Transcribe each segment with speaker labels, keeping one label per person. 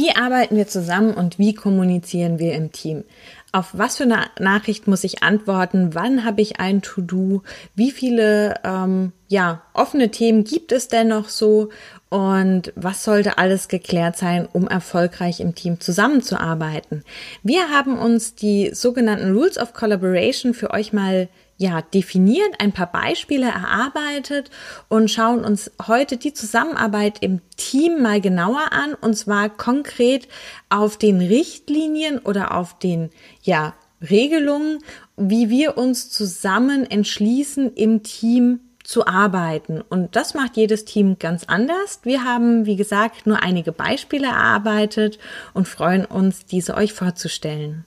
Speaker 1: Wie arbeiten wir zusammen und wie kommunizieren wir im Team? Auf was für eine Nachricht muss ich antworten? Wann habe ich ein To-Do? Wie viele ähm, ja, offene Themen gibt es denn noch so? Und was sollte alles geklärt sein, um erfolgreich im Team zusammenzuarbeiten? Wir haben uns die sogenannten Rules of Collaboration für euch mal ja, definiert, ein paar Beispiele erarbeitet und schauen uns heute die Zusammenarbeit im Team mal genauer an und zwar konkret auf den Richtlinien oder auf den, ja, Regelungen, wie wir uns zusammen entschließen, im Team zu arbeiten. Und das macht jedes Team ganz anders. Wir haben, wie gesagt, nur einige Beispiele erarbeitet und freuen uns, diese euch vorzustellen.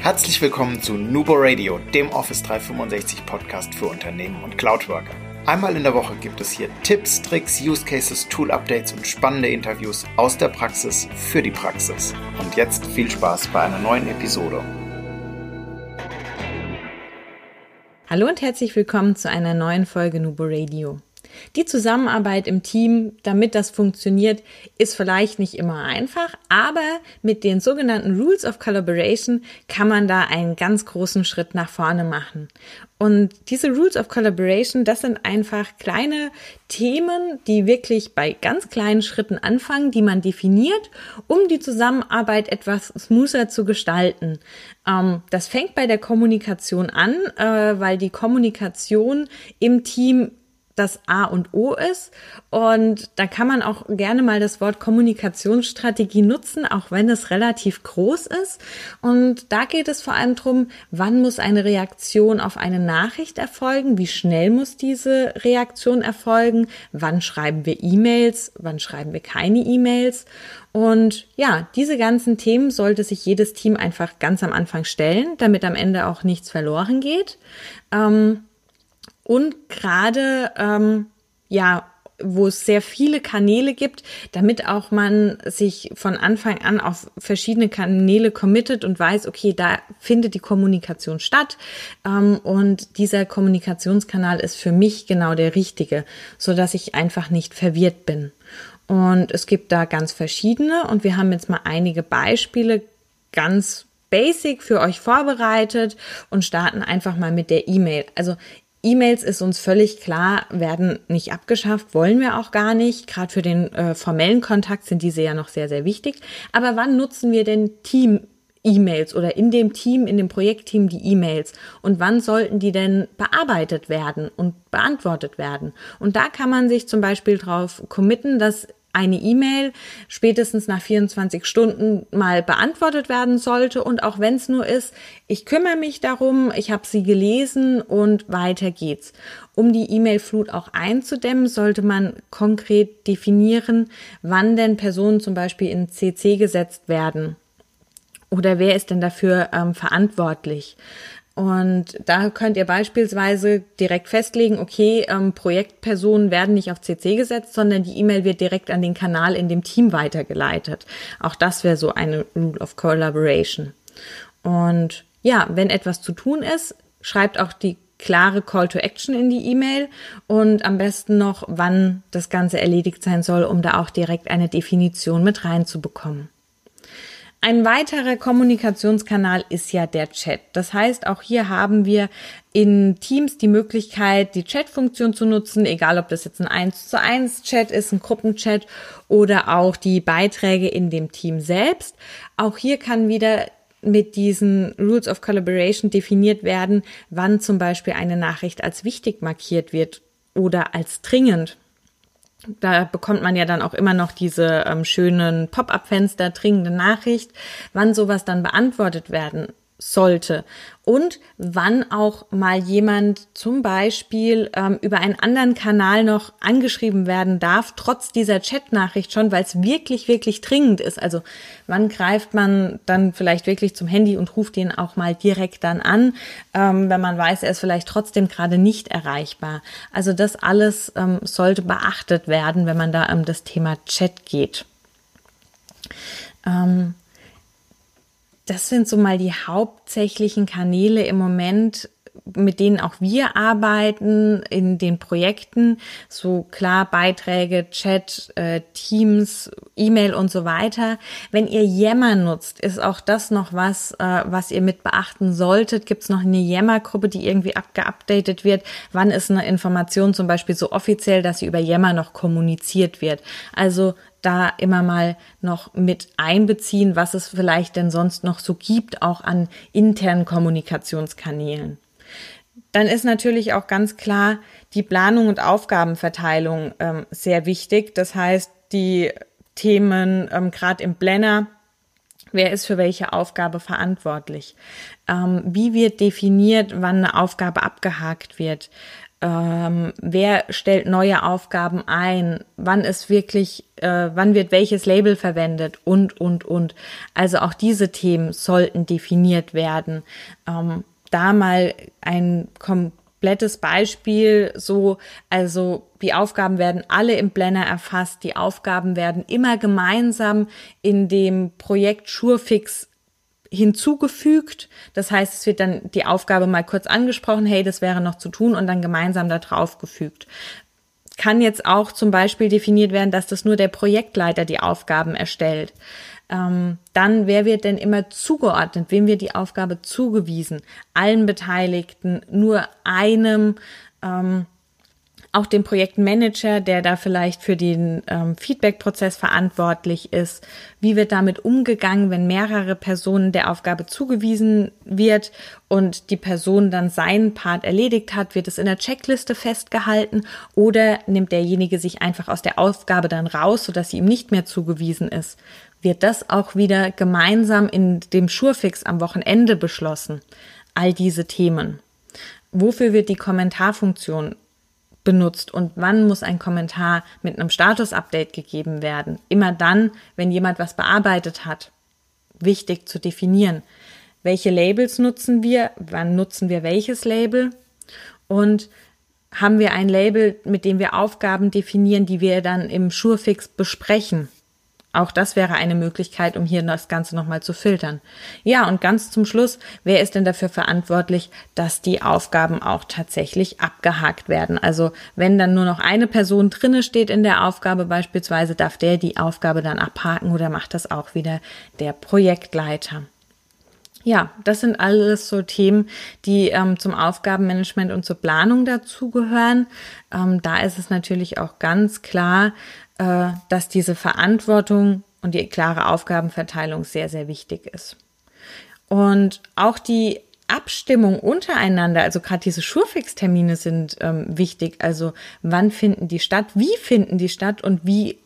Speaker 2: Herzlich willkommen zu Nubo Radio, dem Office 365 Podcast für Unternehmen und Cloudworker. Einmal in der Woche gibt es hier Tipps, Tricks, Use Cases, Tool Updates und spannende Interviews aus der Praxis für die Praxis. Und jetzt viel Spaß bei einer neuen Episode.
Speaker 1: Hallo und herzlich willkommen zu einer neuen Folge Nubo Radio. Die Zusammenarbeit im Team, damit das funktioniert, ist vielleicht nicht immer einfach, aber mit den sogenannten Rules of Collaboration kann man da einen ganz großen Schritt nach vorne machen. Und diese Rules of Collaboration, das sind einfach kleine Themen, die wirklich bei ganz kleinen Schritten anfangen, die man definiert, um die Zusammenarbeit etwas smoother zu gestalten. Ähm, das fängt bei der Kommunikation an, äh, weil die Kommunikation im Team das A und O ist. Und da kann man auch gerne mal das Wort Kommunikationsstrategie nutzen, auch wenn es relativ groß ist. Und da geht es vor allem darum, wann muss eine Reaktion auf eine Nachricht erfolgen, wie schnell muss diese Reaktion erfolgen, wann schreiben wir E-Mails, wann schreiben wir keine E-Mails. Und ja, diese ganzen Themen sollte sich jedes Team einfach ganz am Anfang stellen, damit am Ende auch nichts verloren geht. Ähm, und gerade ähm, ja wo es sehr viele Kanäle gibt, damit auch man sich von Anfang an auf verschiedene Kanäle committet und weiß, okay, da findet die Kommunikation statt ähm, und dieser Kommunikationskanal ist für mich genau der richtige, so dass ich einfach nicht verwirrt bin. Und es gibt da ganz verschiedene und wir haben jetzt mal einige Beispiele ganz basic für euch vorbereitet und starten einfach mal mit der E-Mail. Also E-Mails ist uns völlig klar, werden nicht abgeschafft, wollen wir auch gar nicht. Gerade für den äh, formellen Kontakt sind diese ja noch sehr, sehr wichtig. Aber wann nutzen wir denn Team E-Mails oder in dem Team, in dem Projektteam die E-Mails und wann sollten die denn bearbeitet werden und beantwortet werden? Und da kann man sich zum Beispiel drauf committen, dass eine E-Mail spätestens nach 24 Stunden mal beantwortet werden sollte. Und auch wenn es nur ist, ich kümmere mich darum, ich habe sie gelesen und weiter geht's. Um die E-Mail-Flut auch einzudämmen, sollte man konkret definieren, wann denn Personen zum Beispiel in CC gesetzt werden. Oder wer ist denn dafür ähm, verantwortlich? Und da könnt ihr beispielsweise direkt festlegen, okay, ähm, Projektpersonen werden nicht auf CC gesetzt, sondern die E-Mail wird direkt an den Kanal in dem Team weitergeleitet. Auch das wäre so eine Rule of Collaboration. Und ja, wenn etwas zu tun ist, schreibt auch die klare Call to Action in die E-Mail und am besten noch, wann das Ganze erledigt sein soll, um da auch direkt eine Definition mit reinzubekommen. Ein weiterer Kommunikationskanal ist ja der Chat. Das heißt, auch hier haben wir in Teams die Möglichkeit, die Chat-Funktion zu nutzen, egal ob das jetzt ein 1 zu 1 Chat ist, ein Gruppenchat oder auch die Beiträge in dem Team selbst. Auch hier kann wieder mit diesen Rules of Collaboration definiert werden, wann zum Beispiel eine Nachricht als wichtig markiert wird oder als dringend. Da bekommt man ja dann auch immer noch diese ähm, schönen Pop-up-Fenster, dringende Nachricht, wann sowas dann beantwortet werden sollte und wann auch mal jemand zum Beispiel ähm, über einen anderen Kanal noch angeschrieben werden darf, trotz dieser Chatnachricht schon, weil es wirklich, wirklich dringend ist. Also wann greift man dann vielleicht wirklich zum Handy und ruft ihn auch mal direkt dann an, ähm, wenn man weiß, er ist vielleicht trotzdem gerade nicht erreichbar. Also das alles ähm, sollte beachtet werden, wenn man da um das Thema Chat geht. Ähm, das sind so mal die hauptsächlichen Kanäle im Moment, mit denen auch wir arbeiten in den Projekten, so klar Beiträge, Chat, äh, Teams, E-Mail und so weiter. Wenn ihr Yammer nutzt, ist auch das noch was, äh, was ihr mit beachten solltet. Gibt es noch eine Yammer-Gruppe, die irgendwie abgeupdatet wird? Wann ist eine Information zum Beispiel so offiziell, dass sie über Yammer noch kommuniziert wird? Also da immer mal noch mit einbeziehen, was es vielleicht denn sonst noch so gibt, auch an internen Kommunikationskanälen. Dann ist natürlich auch ganz klar die Planung und Aufgabenverteilung ähm, sehr wichtig. Das heißt, die Themen ähm, gerade im Planner, wer ist für welche Aufgabe verantwortlich, ähm, wie wird definiert, wann eine Aufgabe abgehakt wird, ähm, wer stellt neue Aufgaben ein, wann ist wirklich, äh, wann wird welches Label verwendet und, und, und. Also auch diese Themen sollten definiert werden. Ähm, da mal ein komplettes Beispiel, so, also die Aufgaben werden alle im Planner erfasst, die Aufgaben werden immer gemeinsam in dem Projekt Surefix hinzugefügt. Das heißt, es wird dann die Aufgabe mal kurz angesprochen, hey, das wäre noch zu tun und dann gemeinsam da drauf gefügt. Kann jetzt auch zum Beispiel definiert werden, dass das nur der Projektleiter die Aufgaben erstellt. Ähm, dann, wer wird denn immer zugeordnet? Wem wird die Aufgabe zugewiesen? Allen Beteiligten, nur einem? Ähm, auch dem Projektmanager, der da vielleicht für den ähm, Feedback-Prozess verantwortlich ist. Wie wird damit umgegangen, wenn mehrere Personen der Aufgabe zugewiesen wird und die Person dann seinen Part erledigt hat? Wird es in der Checkliste festgehalten oder nimmt derjenige sich einfach aus der Aufgabe dann raus, sodass sie ihm nicht mehr zugewiesen ist? Wird das auch wieder gemeinsam in dem Schurfix am Wochenende beschlossen? All diese Themen. Wofür wird die Kommentarfunktion benutzt und wann muss ein Kommentar mit einem Status-Update gegeben werden. Immer dann, wenn jemand was bearbeitet hat. Wichtig zu definieren. Welche Labels nutzen wir? Wann nutzen wir welches Label? Und haben wir ein Label, mit dem wir Aufgaben definieren, die wir dann im Surefix besprechen? Auch das wäre eine Möglichkeit, um hier das Ganze nochmal zu filtern. Ja, und ganz zum Schluss, wer ist denn dafür verantwortlich, dass die Aufgaben auch tatsächlich abgehakt werden? Also wenn dann nur noch eine Person drinne steht in der Aufgabe beispielsweise, darf der die Aufgabe dann abhaken oder macht das auch wieder der Projektleiter? Ja, das sind alles so Themen, die ähm, zum Aufgabenmanagement und zur Planung dazugehören. Ähm, da ist es natürlich auch ganz klar, äh, dass diese Verantwortung und die klare Aufgabenverteilung sehr, sehr wichtig ist. Und auch die Abstimmung untereinander, also gerade diese Schurfix-Termine sind ähm, wichtig. Also wann finden die statt, wie finden die statt und wie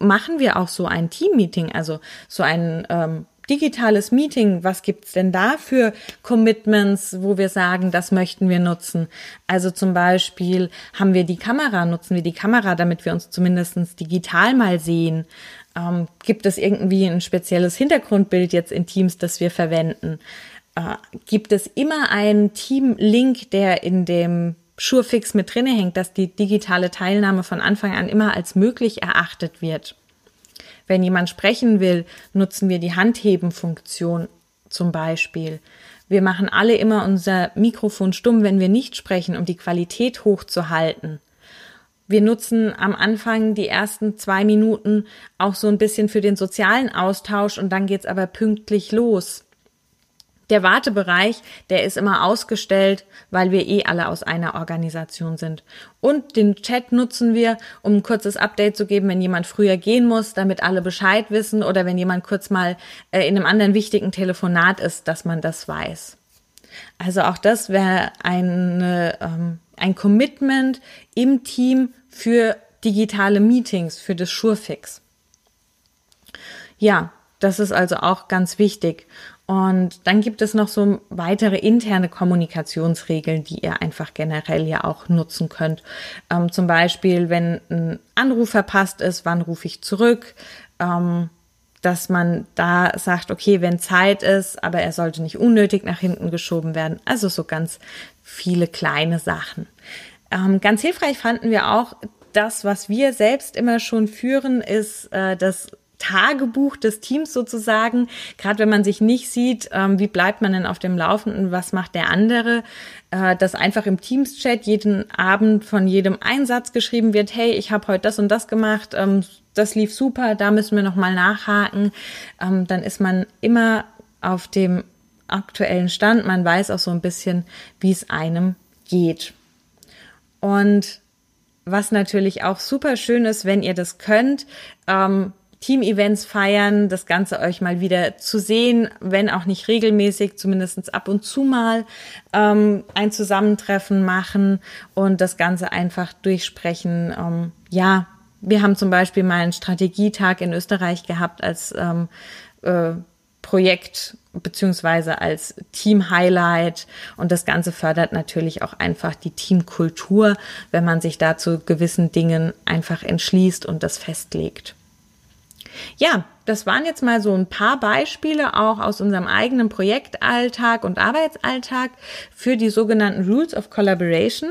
Speaker 1: machen wir auch so ein Team-Meeting, also so ein ähm, digitales Meeting, was gibt's denn da für Commitments, wo wir sagen, das möchten wir nutzen? Also zum Beispiel haben wir die Kamera, nutzen wir die Kamera, damit wir uns zumindestens digital mal sehen? Ähm, gibt es irgendwie ein spezielles Hintergrundbild jetzt in Teams, das wir verwenden? Äh, gibt es immer einen Team-Link, der in dem Surefix mit drinne hängt, dass die digitale Teilnahme von Anfang an immer als möglich erachtet wird? Wenn jemand sprechen will, nutzen wir die Handheben-Funktion zum Beispiel. Wir machen alle immer unser Mikrofon stumm, wenn wir nicht sprechen, um die Qualität hochzuhalten. Wir nutzen am Anfang die ersten zwei Minuten auch so ein bisschen für den sozialen Austausch und dann geht's aber pünktlich los. Der Wartebereich, der ist immer ausgestellt, weil wir eh alle aus einer Organisation sind. Und den Chat nutzen wir, um ein kurzes Update zu geben, wenn jemand früher gehen muss, damit alle Bescheid wissen oder wenn jemand kurz mal äh, in einem anderen wichtigen Telefonat ist, dass man das weiß. Also auch das wäre eine, ähm, ein Commitment im Team für digitale Meetings, für das Surefix. Ja, das ist also auch ganz wichtig. Und dann gibt es noch so weitere interne Kommunikationsregeln, die ihr einfach generell ja auch nutzen könnt. Ähm, zum Beispiel, wenn ein Anruf verpasst ist, wann rufe ich zurück? Ähm, dass man da sagt, okay, wenn Zeit ist, aber er sollte nicht unnötig nach hinten geschoben werden. Also so ganz viele kleine Sachen. Ähm, ganz hilfreich fanden wir auch, das, was wir selbst immer schon führen, ist äh, das Tagebuch des Teams sozusagen. Gerade wenn man sich nicht sieht, ähm, wie bleibt man denn auf dem Laufenden, was macht der andere, äh, dass einfach im Teams-Chat jeden Abend von jedem Einsatz geschrieben wird, hey, ich habe heute das und das gemacht, ähm, das lief super, da müssen wir nochmal nachhaken. Ähm, dann ist man immer auf dem aktuellen Stand. Man weiß auch so ein bisschen, wie es einem geht. Und was natürlich auch super schön ist, wenn ihr das könnt, ähm, Team-Events feiern, das Ganze euch mal wieder zu sehen, wenn auch nicht regelmäßig, zumindest ab und zu mal ähm, ein Zusammentreffen machen und das Ganze einfach durchsprechen. Ähm, ja, wir haben zum Beispiel mal einen Strategietag in Österreich gehabt als ähm, äh, Projekt beziehungsweise als Team-Highlight. Und das Ganze fördert natürlich auch einfach die Teamkultur, wenn man sich dazu gewissen Dingen einfach entschließt und das festlegt. Ja, das waren jetzt mal so ein paar Beispiele auch aus unserem eigenen Projektalltag und Arbeitsalltag für die sogenannten Rules of Collaboration.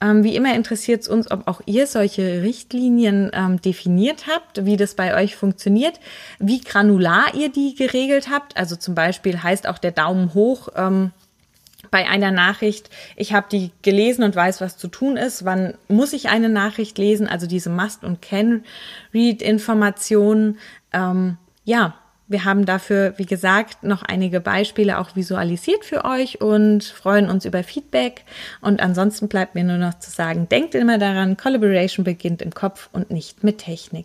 Speaker 1: Ähm, wie immer interessiert es uns, ob auch ihr solche Richtlinien ähm, definiert habt, wie das bei euch funktioniert, wie granular ihr die geregelt habt. Also zum Beispiel heißt auch der Daumen hoch. Ähm, bei einer Nachricht, ich habe die gelesen und weiß, was zu tun ist. Wann muss ich eine Nachricht lesen? Also diese Must- und Can-Read-Informationen. Ähm, ja, wir haben dafür, wie gesagt, noch einige Beispiele auch visualisiert für euch und freuen uns über Feedback. Und ansonsten bleibt mir nur noch zu sagen, denkt immer daran, Collaboration beginnt im Kopf und nicht mit Technik.